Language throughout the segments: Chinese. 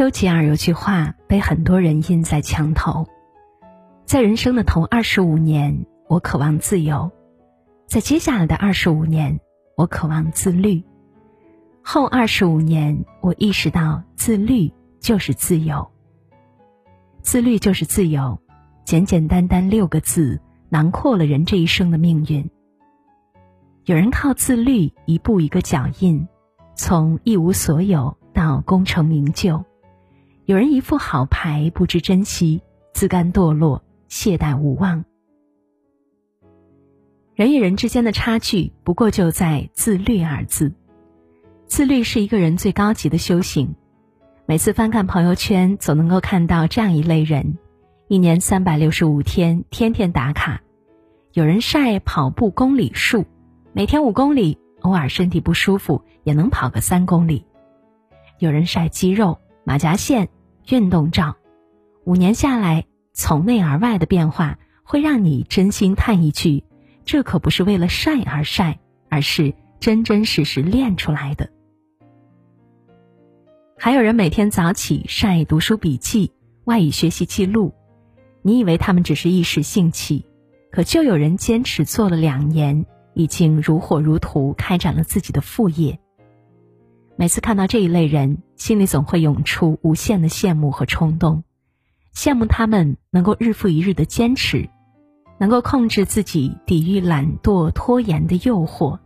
丘吉尔有句话被很多人印在墙头：在人生的头二十五年，我渴望自由；在接下来的二十五年，我渴望自律；后二十五年，我意识到自律就是自由。自律就是自由，简简单单六个字，囊括了人这一生的命运。有人靠自律一步一个脚印，从一无所有到功成名就。有人一副好牌不知珍惜，自甘堕落，懈怠无望。人与人之间的差距，不过就在“自律”二字。自律是一个人最高级的修行。每次翻看朋友圈，总能够看到这样一类人：一年三百六十五天，天天打卡。有人晒跑步公里数，每天五公里，偶尔身体不舒服也能跑个三公里。有人晒肌肉、马甲线。运动照，五年下来，从内而外的变化会让你真心叹一句：“这可不是为了晒而晒，而是真真实实练出来的。”还有人每天早起晒读书笔记、外语学习记录，你以为他们只是一时兴起，可就有人坚持做了两年，已经如火如荼开展了自己的副业。每次看到这一类人，心里总会涌出无限的羡慕和冲动，羡慕他们能够日复一日的坚持，能够控制自己抵御懒惰拖延的诱惑，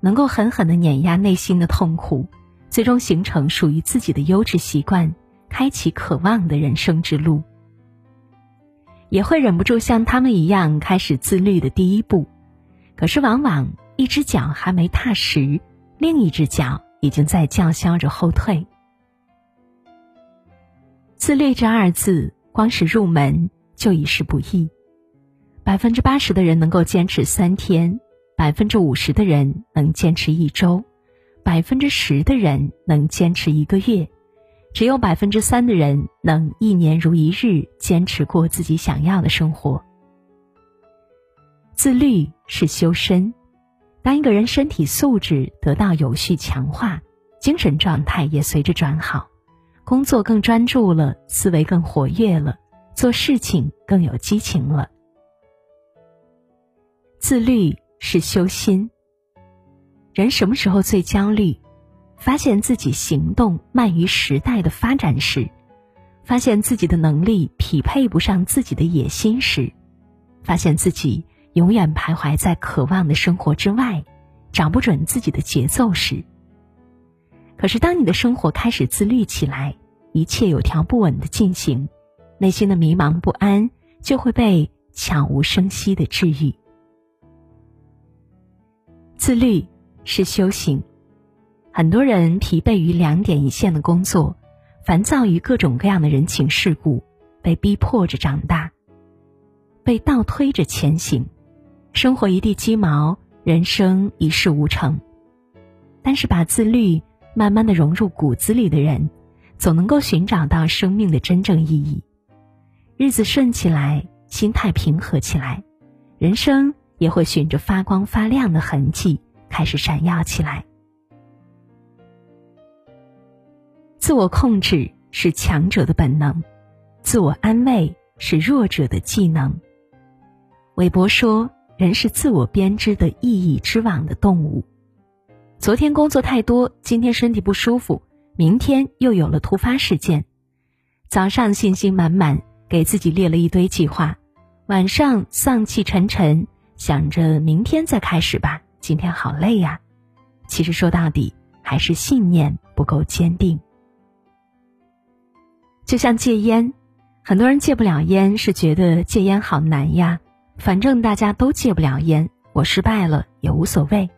能够狠狠的碾压内心的痛苦，最终形成属于自己的优质习惯，开启渴望的人生之路。也会忍不住像他们一样开始自律的第一步，可是往往一只脚还没踏实，另一只脚。已经在叫嚣着后退。自律这二字，光是入门就已是不易。百分之八十的人能够坚持三天，百分之五十的人能坚持一周，百分之十的人能坚持一个月，只有百分之三的人能一年如一日坚持过自己想要的生活。自律是修身。当一个人身体素质得到有序强化，精神状态也随着转好，工作更专注了，思维更活跃了，做事情更有激情了。自律是修心。人什么时候最焦虑？发现自己行动慢于时代的发展时，发现自己的能力匹配不上自己的野心时，发现自己。永远徘徊在渴望的生活之外，找不准自己的节奏时。可是，当你的生活开始自律起来，一切有条不紊的进行，内心的迷茫不安就会被悄无声息的治愈。自律是修行。很多人疲惫于两点一线的工作，烦躁于各种各样的人情世故，被逼迫着长大，被倒推着前行。生活一地鸡毛，人生一事无成。但是把自律慢慢的融入骨子里的人，总能够寻找到生命的真正意义。日子顺起来，心态平和起来，人生也会循着发光发亮的痕迹开始闪耀起来。自我控制是强者的本能，自我安慰是弱者的技能。韦伯说。人是自我编织的意义之网的动物。昨天工作太多，今天身体不舒服，明天又有了突发事件。早上信心满满，给自己列了一堆计划，晚上丧气沉沉，想着明天再开始吧。今天好累呀。其实说到底，还是信念不够坚定。就像戒烟，很多人戒不了烟，是觉得戒烟好难呀。反正大家都戒不了烟，我失败了也无所谓。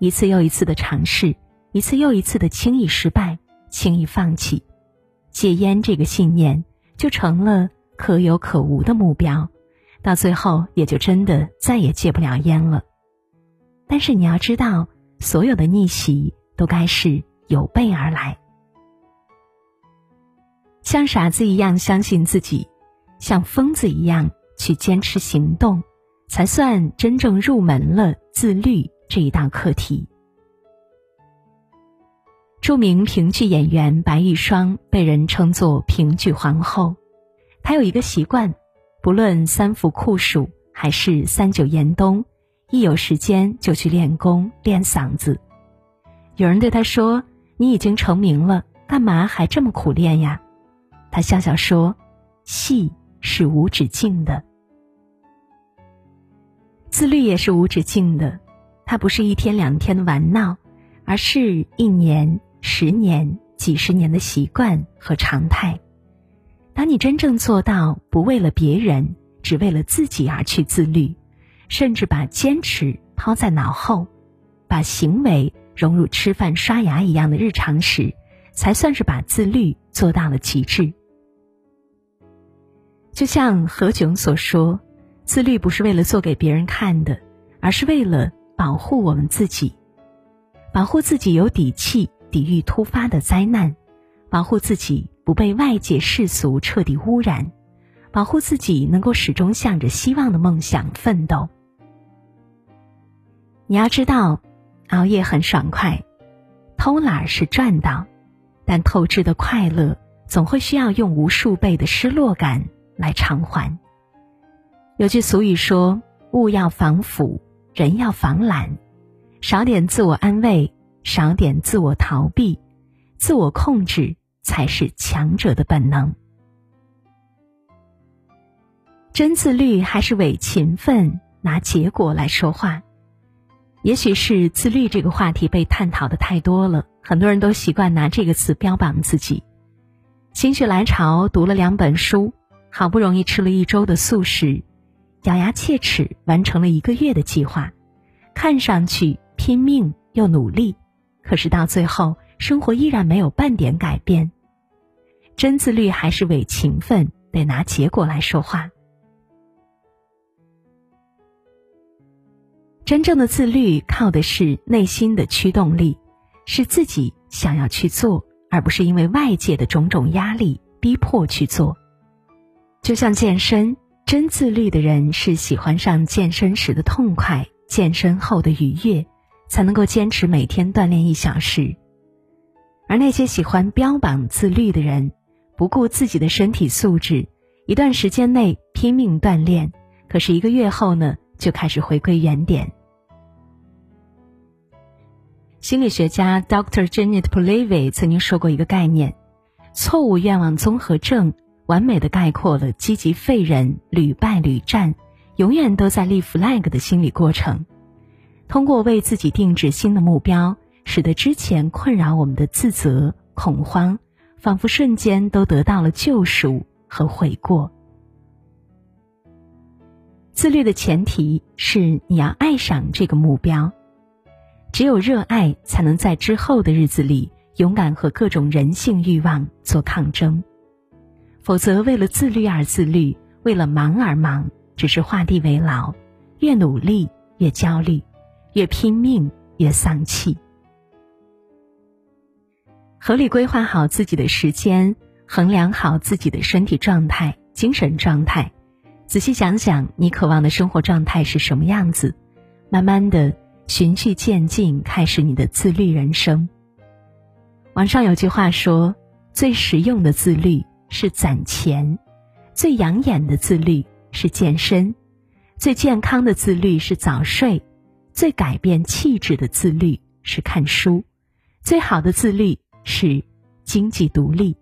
一次又一次的尝试，一次又一次的轻易失败、轻易放弃，戒烟这个信念就成了可有可无的目标，到最后也就真的再也戒不了烟了。但是你要知道，所有的逆袭都该是有备而来。像傻子一样相信自己，像疯子一样去坚持行动，才算真正入门了自律这一道课题。著名评剧演员白玉霜被人称作“评剧皇后”，她有一个习惯，不论三伏酷暑还是三九严冬，一有时间就去练功练嗓子。有人对她说：“你已经成名了，干嘛还这么苦练呀？”她笑笑说：“戏是无止境的，自律也是无止境的，它不是一天两天的玩闹，而是一年。”十年、几十年的习惯和常态，当你真正做到不为了别人，只为了自己而去自律，甚至把坚持抛在脑后，把行为融入吃饭、刷牙一样的日常时，才算是把自律做到了极致。就像何炅所说：“自律不是为了做给别人看的，而是为了保护我们自己，保护自己有底气。”抵御突发的灾难，保护自己不被外界世俗彻底污染，保护自己能够始终向着希望的梦想奋斗。你要知道，熬夜很爽快，偷懒是赚到，但透支的快乐总会需要用无数倍的失落感来偿还。有句俗语说：“物要防腐，人要防懒，少点自我安慰。”少点自我逃避，自我控制才是强者的本能。真自律还是伪勤奋？拿结果来说话，也许是自律这个话题被探讨的太多了，很多人都习惯拿这个词标榜自己。心血来潮读了两本书，好不容易吃了一周的素食，咬牙切齿完成了一个月的计划，看上去拼命又努力。可是到最后，生活依然没有半点改变。真自律还是伪勤奋，得拿结果来说话。真正的自律靠的是内心的驱动力，是自己想要去做，而不是因为外界的种种压力逼迫去做。就像健身，真自律的人是喜欢上健身时的痛快，健身后的愉悦。才能够坚持每天锻炼一小时，而那些喜欢标榜自律的人，不顾自己的身体素质，一段时间内拼命锻炼，可是一个月后呢，就开始回归原点。心理学家 Dr. Janet p o l e v y 曾经说过一个概念：错误愿望综合症，完美的概括了积极废人屡败屡战，永远都在立 flag 的心理过程。通过为自己定制新的目标，使得之前困扰我们的自责、恐慌，仿佛瞬间都得到了救赎和悔过。自律的前提是你要爱上这个目标，只有热爱，才能在之后的日子里勇敢和各种人性欲望做抗争。否则，为了自律而自律，为了忙而忙，只是画地为牢，越努力越焦虑。越拼命越丧气。合理规划好自己的时间，衡量好自己的身体状态、精神状态，仔细想想你渴望的生活状态是什么样子，慢慢的循序渐进，开始你的自律人生。网上有句话说：“最实用的自律是攒钱，最养眼的自律是健身，最健康的自律是早睡。”最改变气质的自律是看书，最好的自律是经济独立。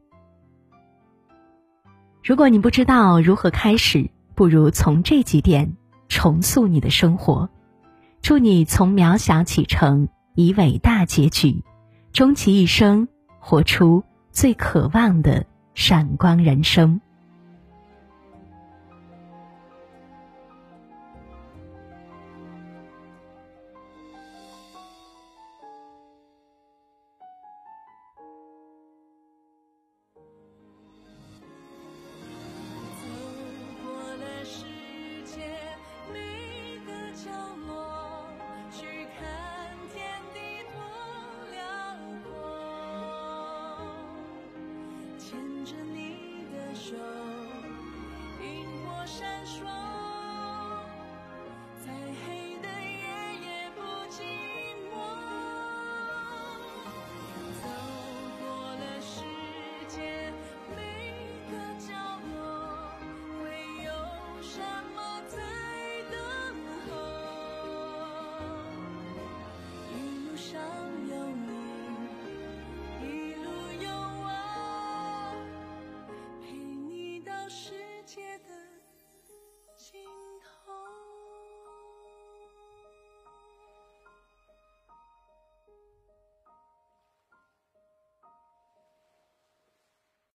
如果你不知道如何开始，不如从这几点重塑你的生活。祝你从渺小启程，以伟大结局，终其一生活出最渴望的闪光人生。